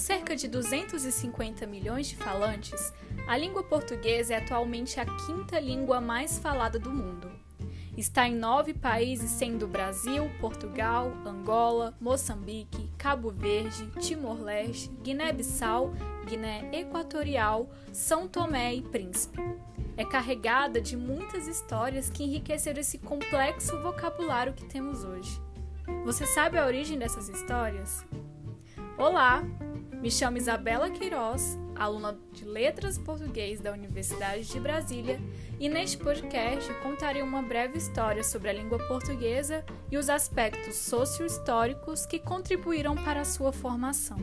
cerca de 250 milhões de falantes, a língua portuguesa é atualmente a quinta língua mais falada do mundo. Está em nove países, sendo Brasil, Portugal, Angola, Moçambique, Cabo Verde, Timor-Leste, Guiné-Bissau, Guiné Equatorial, São Tomé e Príncipe. É carregada de muitas histórias que enriqueceram esse complexo vocabulário que temos hoje. Você sabe a origem dessas histórias? Olá, me chamo Isabela Queiroz, aluna de Letras Português da Universidade de Brasília, e neste podcast contarei uma breve história sobre a língua portuguesa e os aspectos socio-históricos que contribuíram para a sua formação.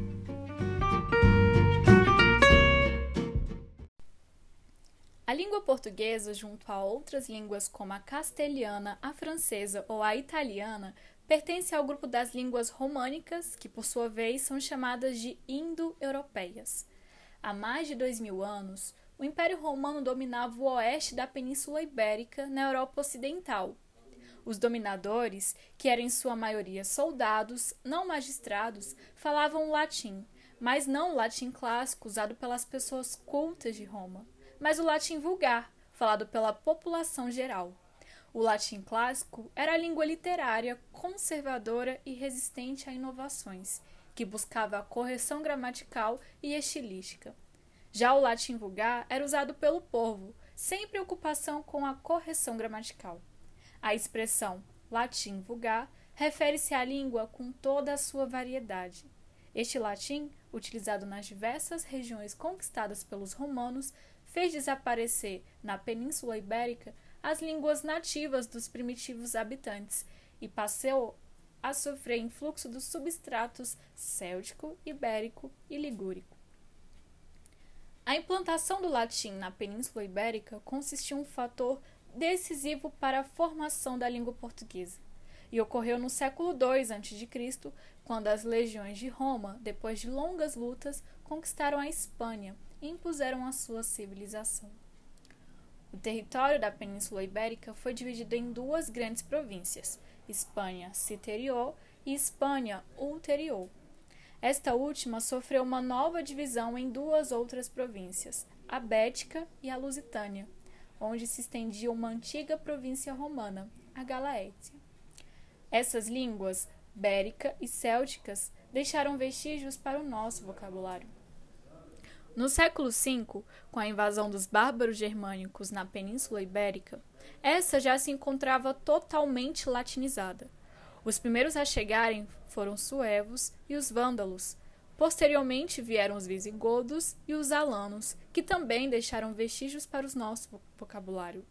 A língua portuguesa, junto a outras línguas como a castelhana, a francesa ou a italiana, pertence ao grupo das línguas românicas, que por sua vez são chamadas de indo-europeias. Há mais de dois mil anos, o Império Romano dominava o oeste da Península Ibérica, na Europa Ocidental. Os dominadores, que eram em sua maioria soldados, não magistrados, falavam latim, mas não o latim clássico usado pelas pessoas cultas de Roma, mas o latim vulgar, falado pela população geral. O latim clássico era a língua literária conservadora e resistente a inovações, que buscava a correção gramatical e estilística. Já o latim vulgar era usado pelo povo, sem preocupação com a correção gramatical. A expressão latim vulgar refere-se à língua com toda a sua variedade. Este latim, utilizado nas diversas regiões conquistadas pelos romanos, fez desaparecer na Península Ibérica as línguas nativas dos primitivos habitantes e passou a sofrer influxo dos substratos céltico, ibérico e ligúrico. A implantação do latim na Península Ibérica consistiu em um fator decisivo para a formação da língua portuguesa e ocorreu no século II a.C., quando as legiões de Roma, depois de longas lutas, conquistaram a Espanha e impuseram a sua civilização. O território da Península Ibérica foi dividido em duas grandes províncias, Espanha Citerior e Espanha Ulterior. Esta última sofreu uma nova divisão em duas outras províncias, a Bética e a Lusitânia, onde se estendia uma antiga província romana, a Galaétia. Essas línguas, bérica e célticas, deixaram vestígios para o nosso vocabulário. No século V, com a invasão dos bárbaros germânicos na Península Ibérica, essa já se encontrava totalmente latinizada. Os primeiros a chegarem foram os suevos e os vândalos. Posteriormente vieram os visigodos e os alanos, que também deixaram vestígios para o nosso vocabulário.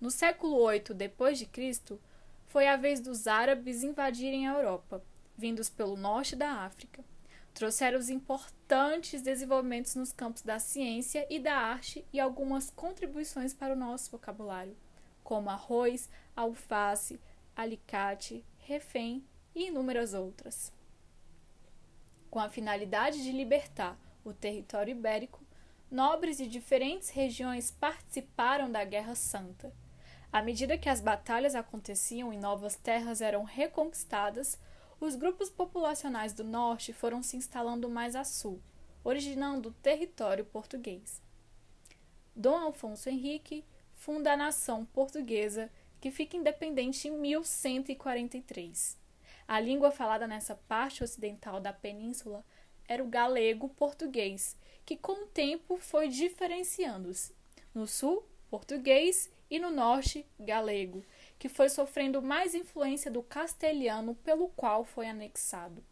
No século VIII d.C., foi a vez dos árabes invadirem a Europa, vindos pelo norte da África trouxeram os importantes desenvolvimentos nos campos da ciência e da arte e algumas contribuições para o nosso vocabulário, como arroz, alface, alicate, refém e inúmeras outras. Com a finalidade de libertar o território ibérico, nobres de diferentes regiões participaram da Guerra Santa. À medida que as batalhas aconteciam e novas terras eram reconquistadas, os grupos populacionais do norte foram se instalando mais a sul, originando o território português. Dom Alfonso Henrique funda a nação portuguesa, que fica independente em 1143. A língua falada nessa parte ocidental da península era o galego-português, que com o tempo foi diferenciando-se. No sul, português e no norte, galego, que foi sofrendo mais influência do castelhano pelo qual foi anexado.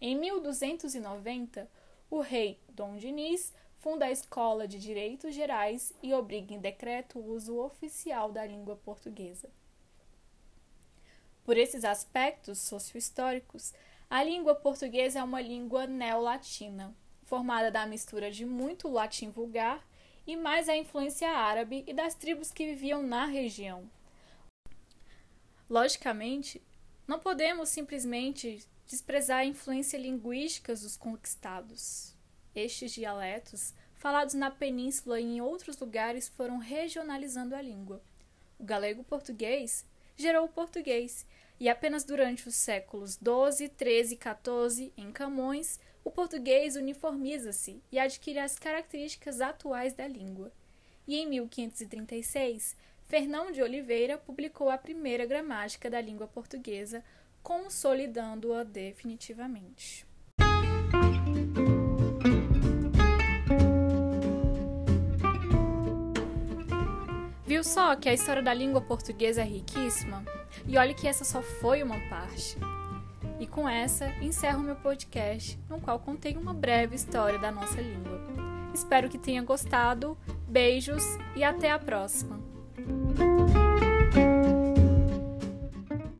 Em 1290, o rei Dom Diniz funda a Escola de Direitos Gerais e obriga em decreto o uso oficial da língua portuguesa. Por esses aspectos sociohistóricos, a língua portuguesa é uma língua neolatina, formada da mistura de muito latim vulgar e mais a influência árabe e das tribos que viviam na região, Logicamente, não podemos simplesmente desprezar a influência linguística dos conquistados. Estes dialetos, falados na península e em outros lugares, foram regionalizando a língua. O galego-português gerou o português, e apenas durante os séculos 12, 13 e 14, em Camões, o português uniformiza-se e adquire as características atuais da língua. E em 1536, Fernão de Oliveira publicou a primeira gramática da língua portuguesa, consolidando-a definitivamente. Viu só que a história da língua portuguesa é riquíssima? E olhe que essa só foi uma parte. E com essa, encerro meu podcast, no qual contei uma breve história da nossa língua. Espero que tenha gostado. Beijos e até a próxima! Thank you.